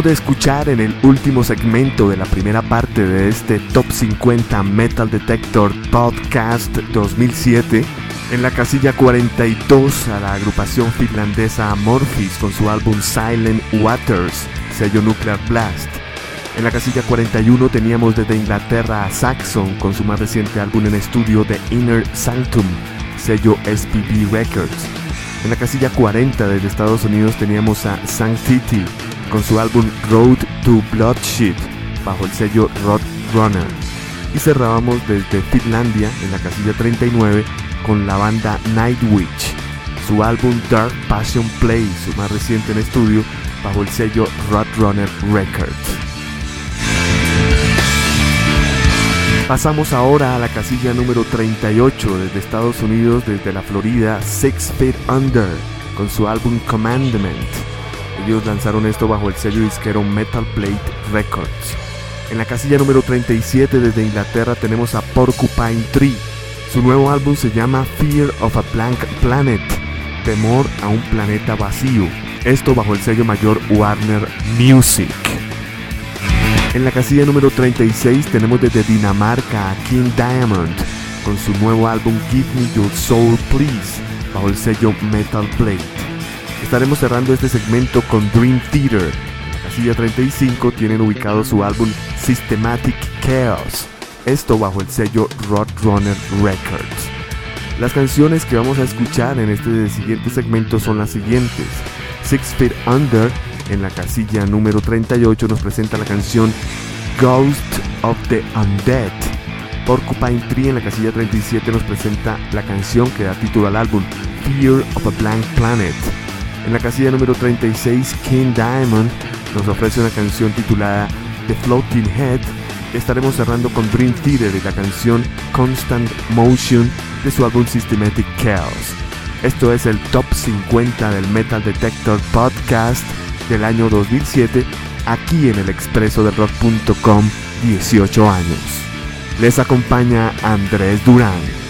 De escuchar en el último segmento de la primera parte de este Top 50 Metal Detector Podcast 2007 en la casilla 42 a la agrupación finlandesa Amorphis con su álbum Silent Waters, sello Nuclear Blast. En la casilla 41 teníamos desde Inglaterra a Saxon con su más reciente álbum en estudio The Inner Sanctum, sello SPB Records. En la casilla 40 desde Estados Unidos teníamos a Sanctity con su álbum Road to Bloodshed bajo el sello Rod Runner. Y cerrábamos desde Finlandia en la casilla 39 con la banda Nightwitch, su álbum Dark Passion Play, su más reciente en estudio, bajo el sello Runner Records. Pasamos ahora a la casilla número 38 desde Estados Unidos, desde la Florida, Six Feet Under, con su álbum Commandment. Ellos lanzaron esto bajo el sello disquero Metal Plate Records. En la casilla número 37 desde Inglaterra tenemos a Porcupine Tree. Su nuevo álbum se llama Fear of a Blank Planet, Temor a un planeta vacío. Esto bajo el sello mayor Warner Music. En la casilla número 36 tenemos desde Dinamarca a King Diamond con su nuevo álbum Give Me Your Soul Please bajo el sello Metal Plate. Estaremos cerrando este segmento con Dream Theater. Casilla 35 tienen ubicado su álbum Systematic Chaos, esto bajo el sello Roadrunner Records. Las canciones que vamos a escuchar en este siguiente segmento son las siguientes. Six Feet Under en la casilla número 38 nos presenta la canción Ghost of the Undead. Porcupine Tree en la casilla 37 nos presenta la canción que da título al álbum Fear of a Blank Planet. En la casilla número 36, King Diamond nos ofrece una canción titulada The Floating Head. Estaremos cerrando con Dream Theater y la canción Constant Motion de su álbum Systematic Chaos. Esto es el top 50 del Metal Detector Podcast del año 2007 aquí en el expreso de rock.com 18 años. Les acompaña Andrés Durán.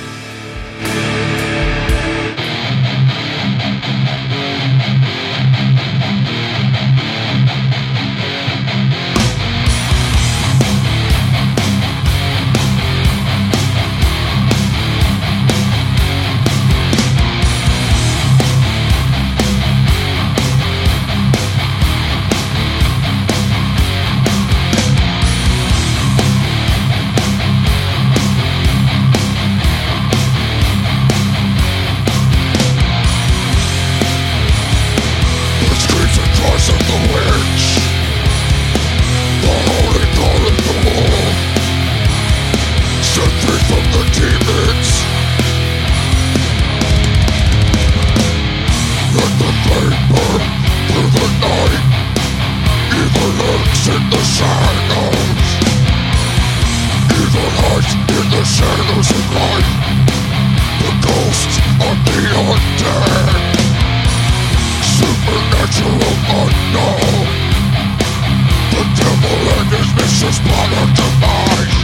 is mother demise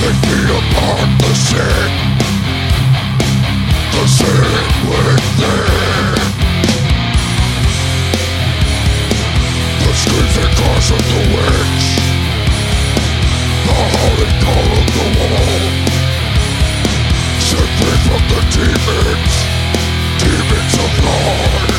They feed upon the sick The sick within The screaming cries of the witch. The howling call of the wall. Set free from the demons. Demons of life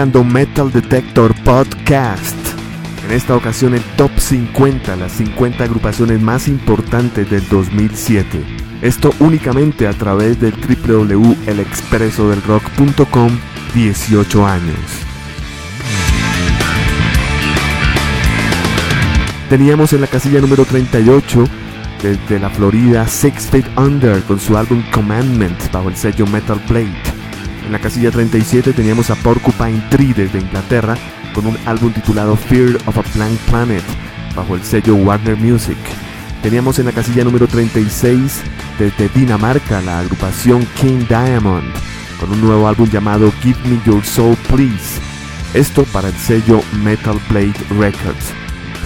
Metal Detector Podcast. En esta ocasión el Top 50, las 50 agrupaciones más importantes del 2007. Esto únicamente a través del www.elexpresodelrock.com 18 años. Teníamos en la casilla número 38 desde la Florida Six Feet Under con su álbum Commandment bajo el sello Metal Blade. En la casilla 37 teníamos a Porcupine Tree desde Inglaterra con un álbum titulado Fear of a Blank Planet bajo el sello Warner Music. Teníamos en la casilla número 36 desde Dinamarca la agrupación King Diamond con un nuevo álbum llamado Give Me Your Soul Please. Esto para el sello Metal Blade Records.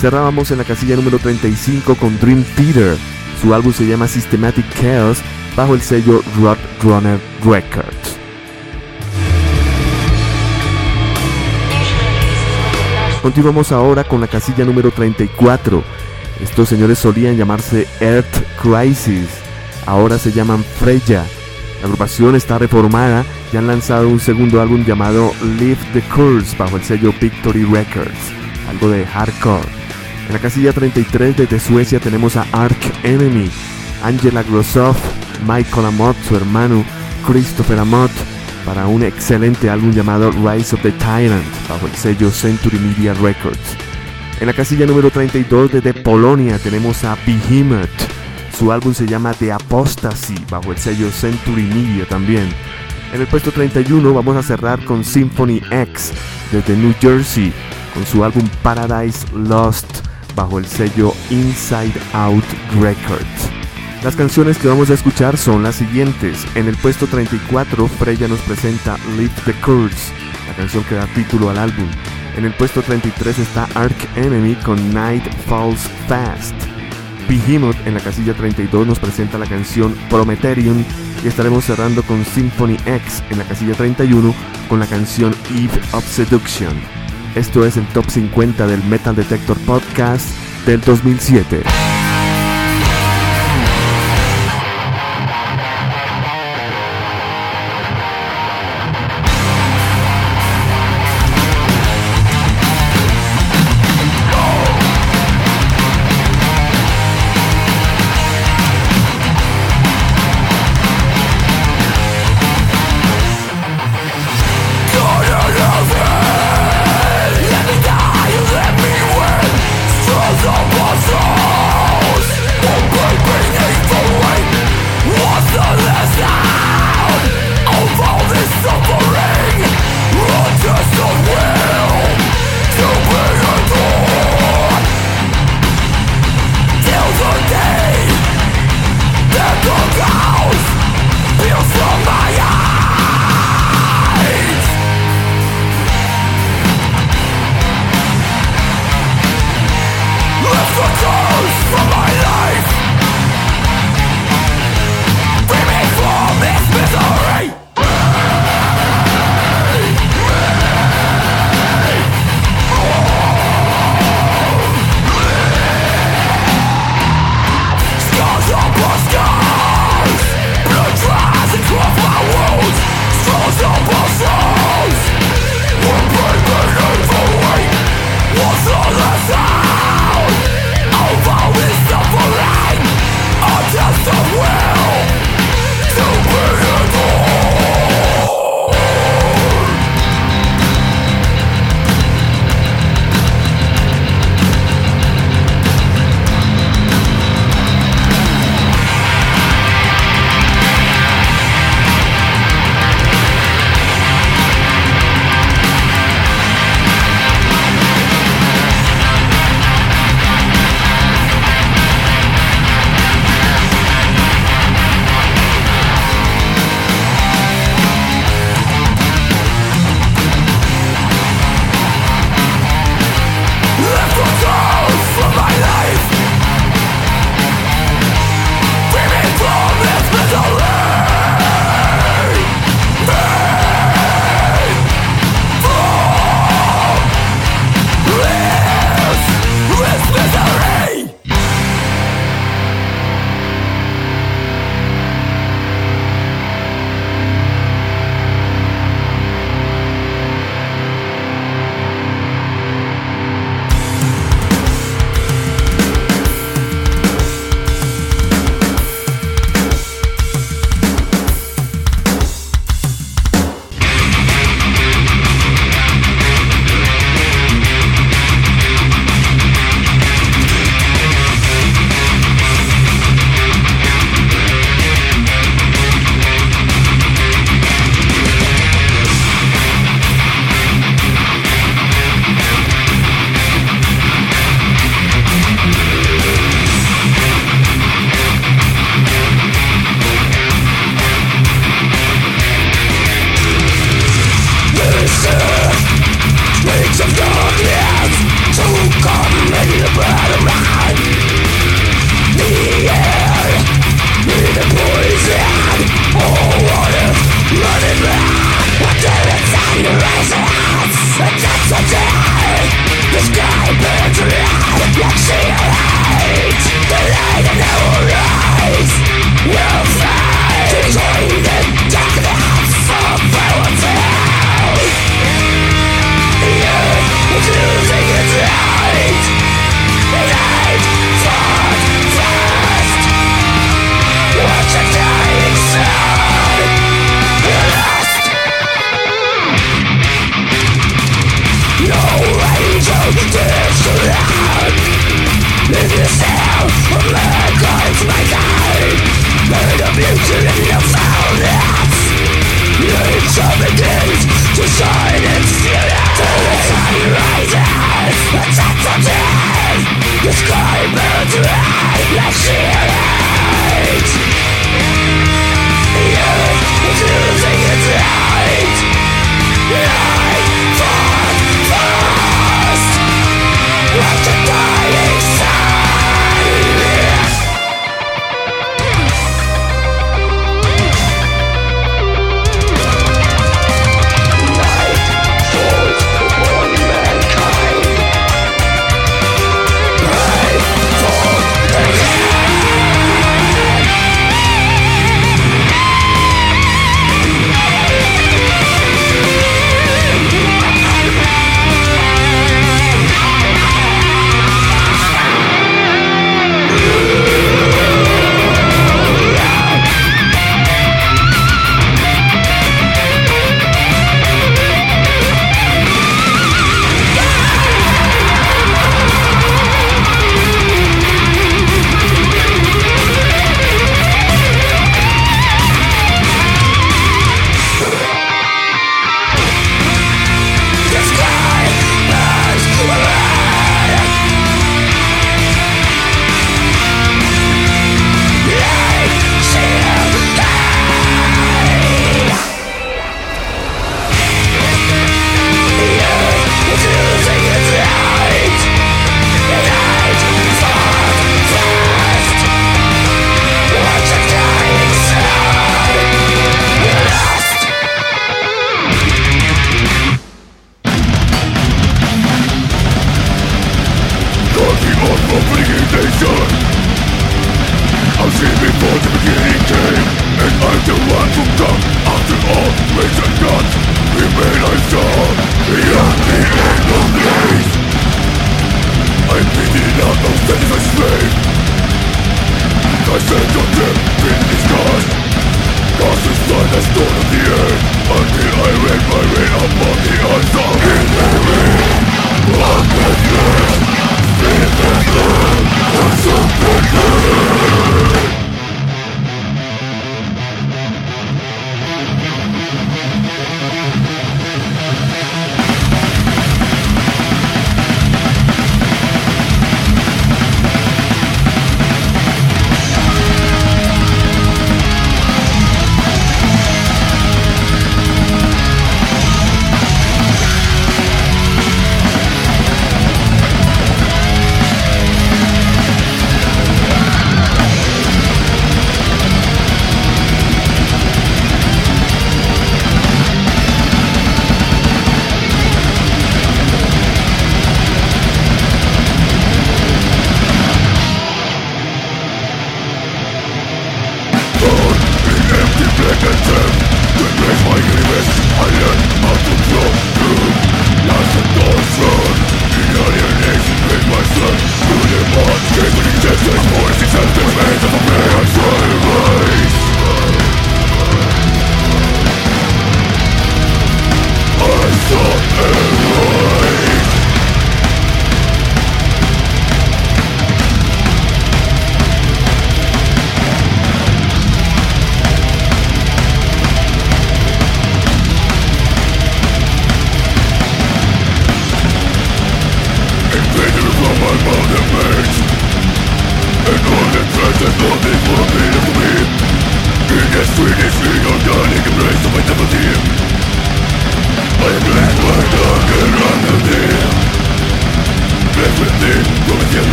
Cerrábamos en la casilla número 35 con Dream Theater. Su álbum se llama Systematic Chaos bajo el sello Roadrunner Records. Continuamos ahora con la casilla número 34. Estos señores solían llamarse Earth Crisis, ahora se llaman Freya. La agrupación está reformada y han lanzado un segundo álbum llamado Live the Curse bajo el sello Victory Records, algo de hardcore. En la casilla 33 desde Suecia tenemos a Ark Enemy, Angela Grossoff, Michael Amott, su hermano, Christopher Amott, para un excelente álbum llamado Rise of the Tyrant bajo el sello Century Media Records. En la casilla número 32 desde Polonia tenemos a Behemoth. Su álbum se llama The Apostasy bajo el sello Century Media también. En el puesto 31 vamos a cerrar con Symphony X desde New Jersey con su álbum Paradise Lost bajo el sello Inside Out Records. Las canciones que vamos a escuchar son las siguientes. En el puesto 34, Freya nos presenta Live the Curse, la canción que da título al álbum. En el puesto 33 está Ark Enemy con Night Falls Fast. Behemoth en la casilla 32 nos presenta la canción Prometheum y estaremos cerrando con Symphony X en la casilla 31 con la canción Eve of Seduction. Esto es el top 50 del Metal Detector Podcast del 2007.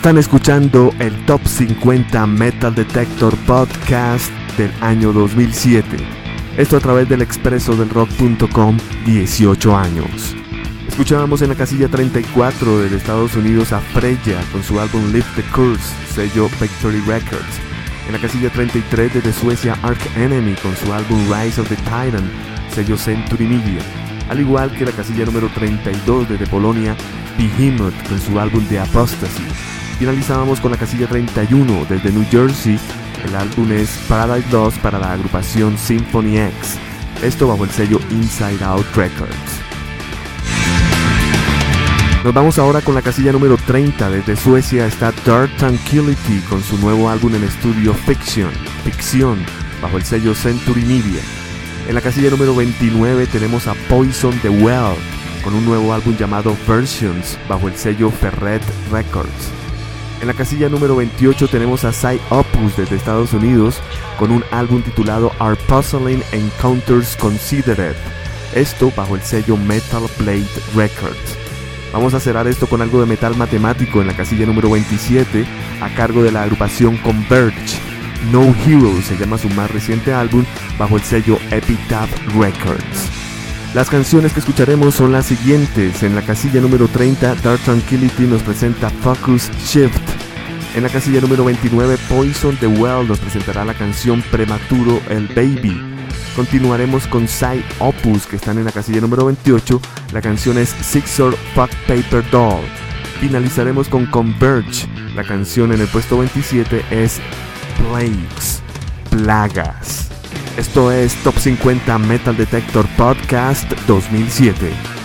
Están escuchando el Top 50 Metal Detector Podcast del año 2007. Esto a través del expreso del rock.com 18 años. Escuchábamos en la casilla 34 de Estados Unidos a Freya con su álbum Lift the Curse, sello Victory Records. En la casilla 33 desde Suecia Ark Enemy con su álbum Rise of the Titan, sello Century Media. Al igual que la casilla número 32 desde Polonia, Behemoth con su álbum The Apostasy. Finalizábamos con la casilla 31 desde New Jersey. El álbum es Paradise Lost para la agrupación Symphony X. Esto bajo el sello Inside Out Records. Nos vamos ahora con la casilla número 30. Desde Suecia está Dark Tranquility con su nuevo álbum en estudio Fiction, Ficción, bajo el sello Century Media. En la casilla número 29 tenemos a Poison the Well con un nuevo álbum llamado Versions bajo el sello Ferret Records. En la casilla número 28 tenemos a Psy Opus desde Estados Unidos con un álbum titulado Our Puzzling Encounters Considered, esto bajo el sello Metal Blade Records. Vamos a cerrar esto con algo de metal matemático en la casilla número 27 a cargo de la agrupación Converge. No Hero se llama su más reciente álbum bajo el sello Epitaph Records. Las canciones que escucharemos son las siguientes. En la casilla número 30, Dark Tranquility nos presenta Focus Shift. En la casilla número 29, Poison the Well nos presentará la canción Prematuro El Baby. Continuaremos con Psy Opus, que están en la casilla número 28. La canción es Sixer Fuck Paper Doll. Finalizaremos con Converge. La canción en el puesto 27 es Plagues, Plagas. Esto es Top 50 Metal Detector Podcast 2007.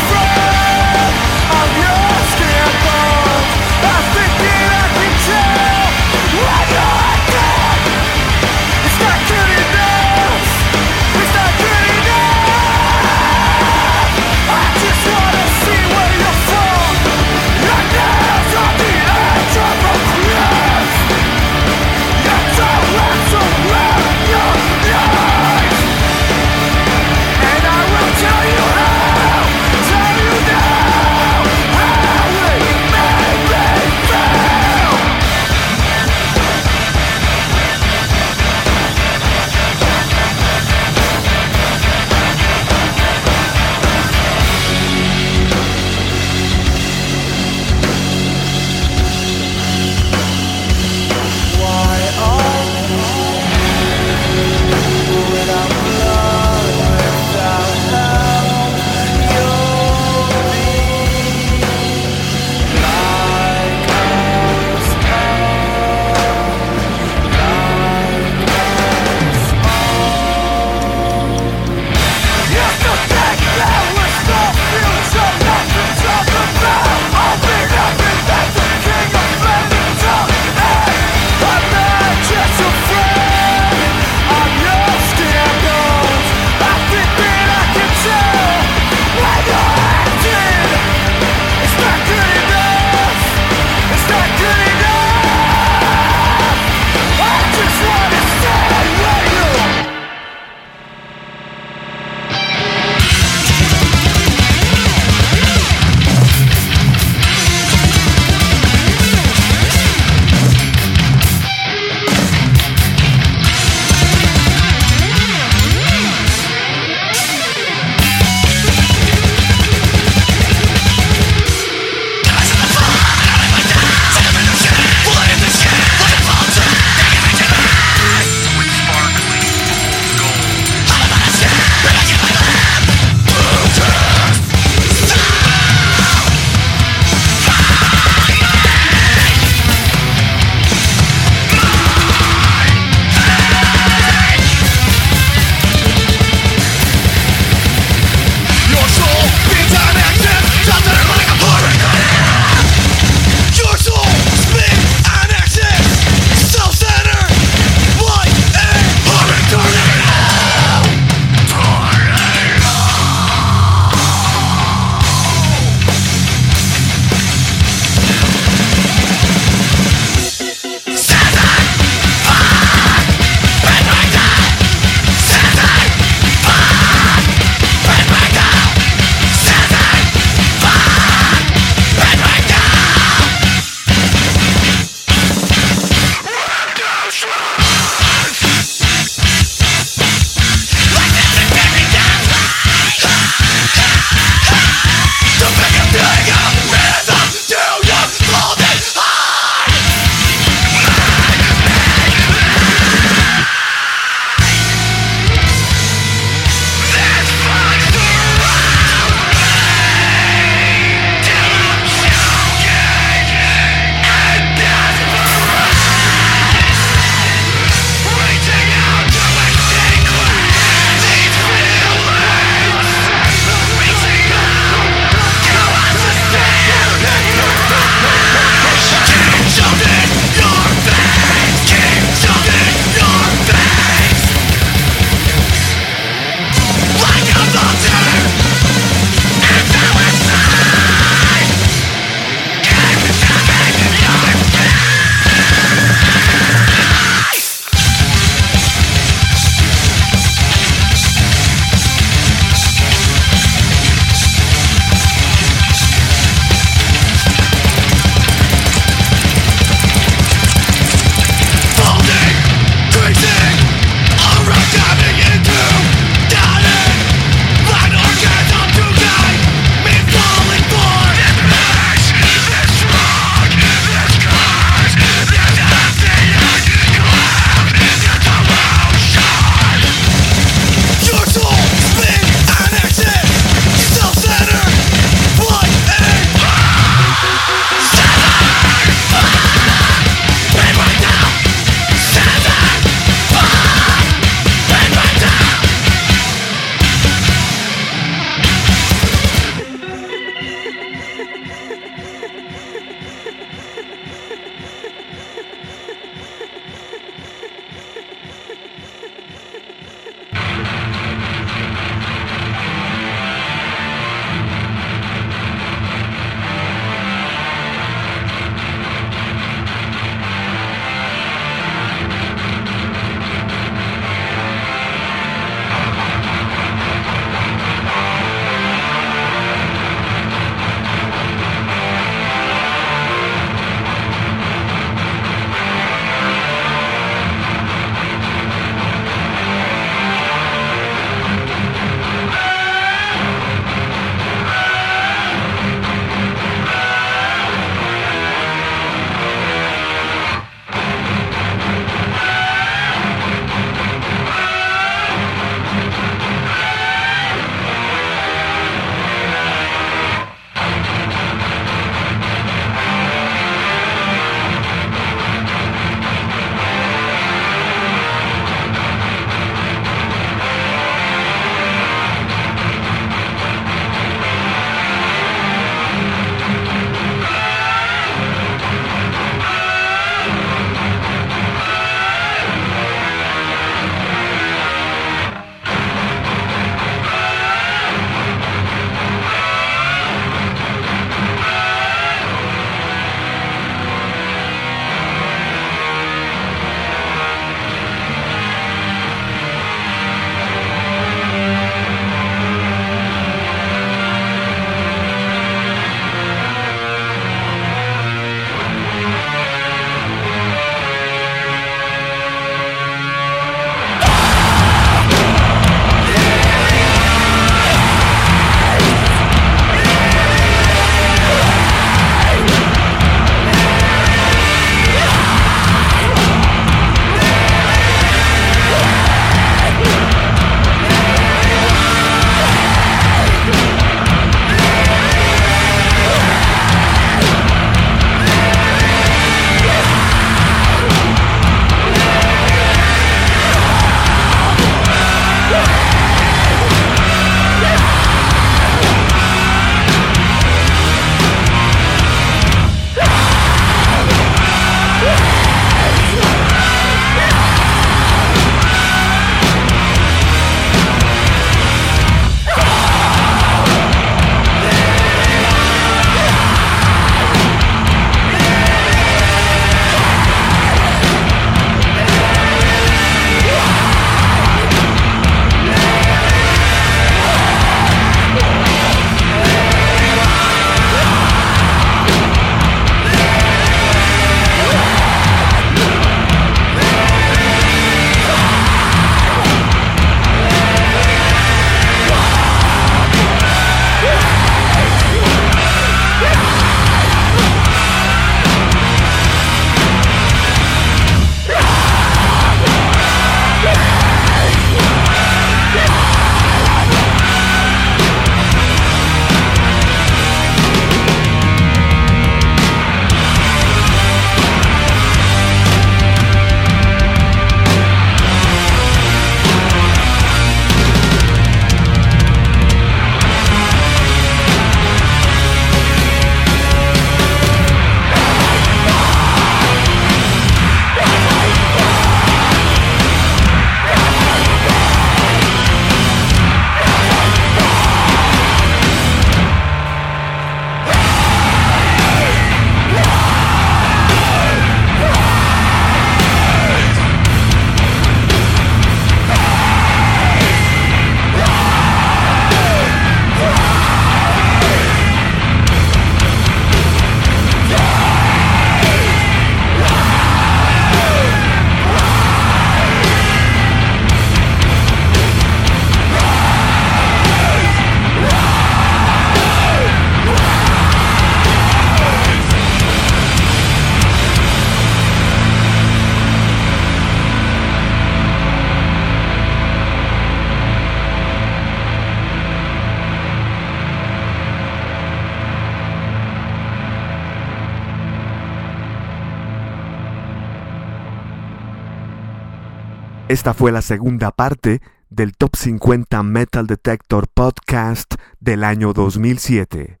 Esta fue la segunda parte del Top 50 Metal Detector Podcast del año 2007.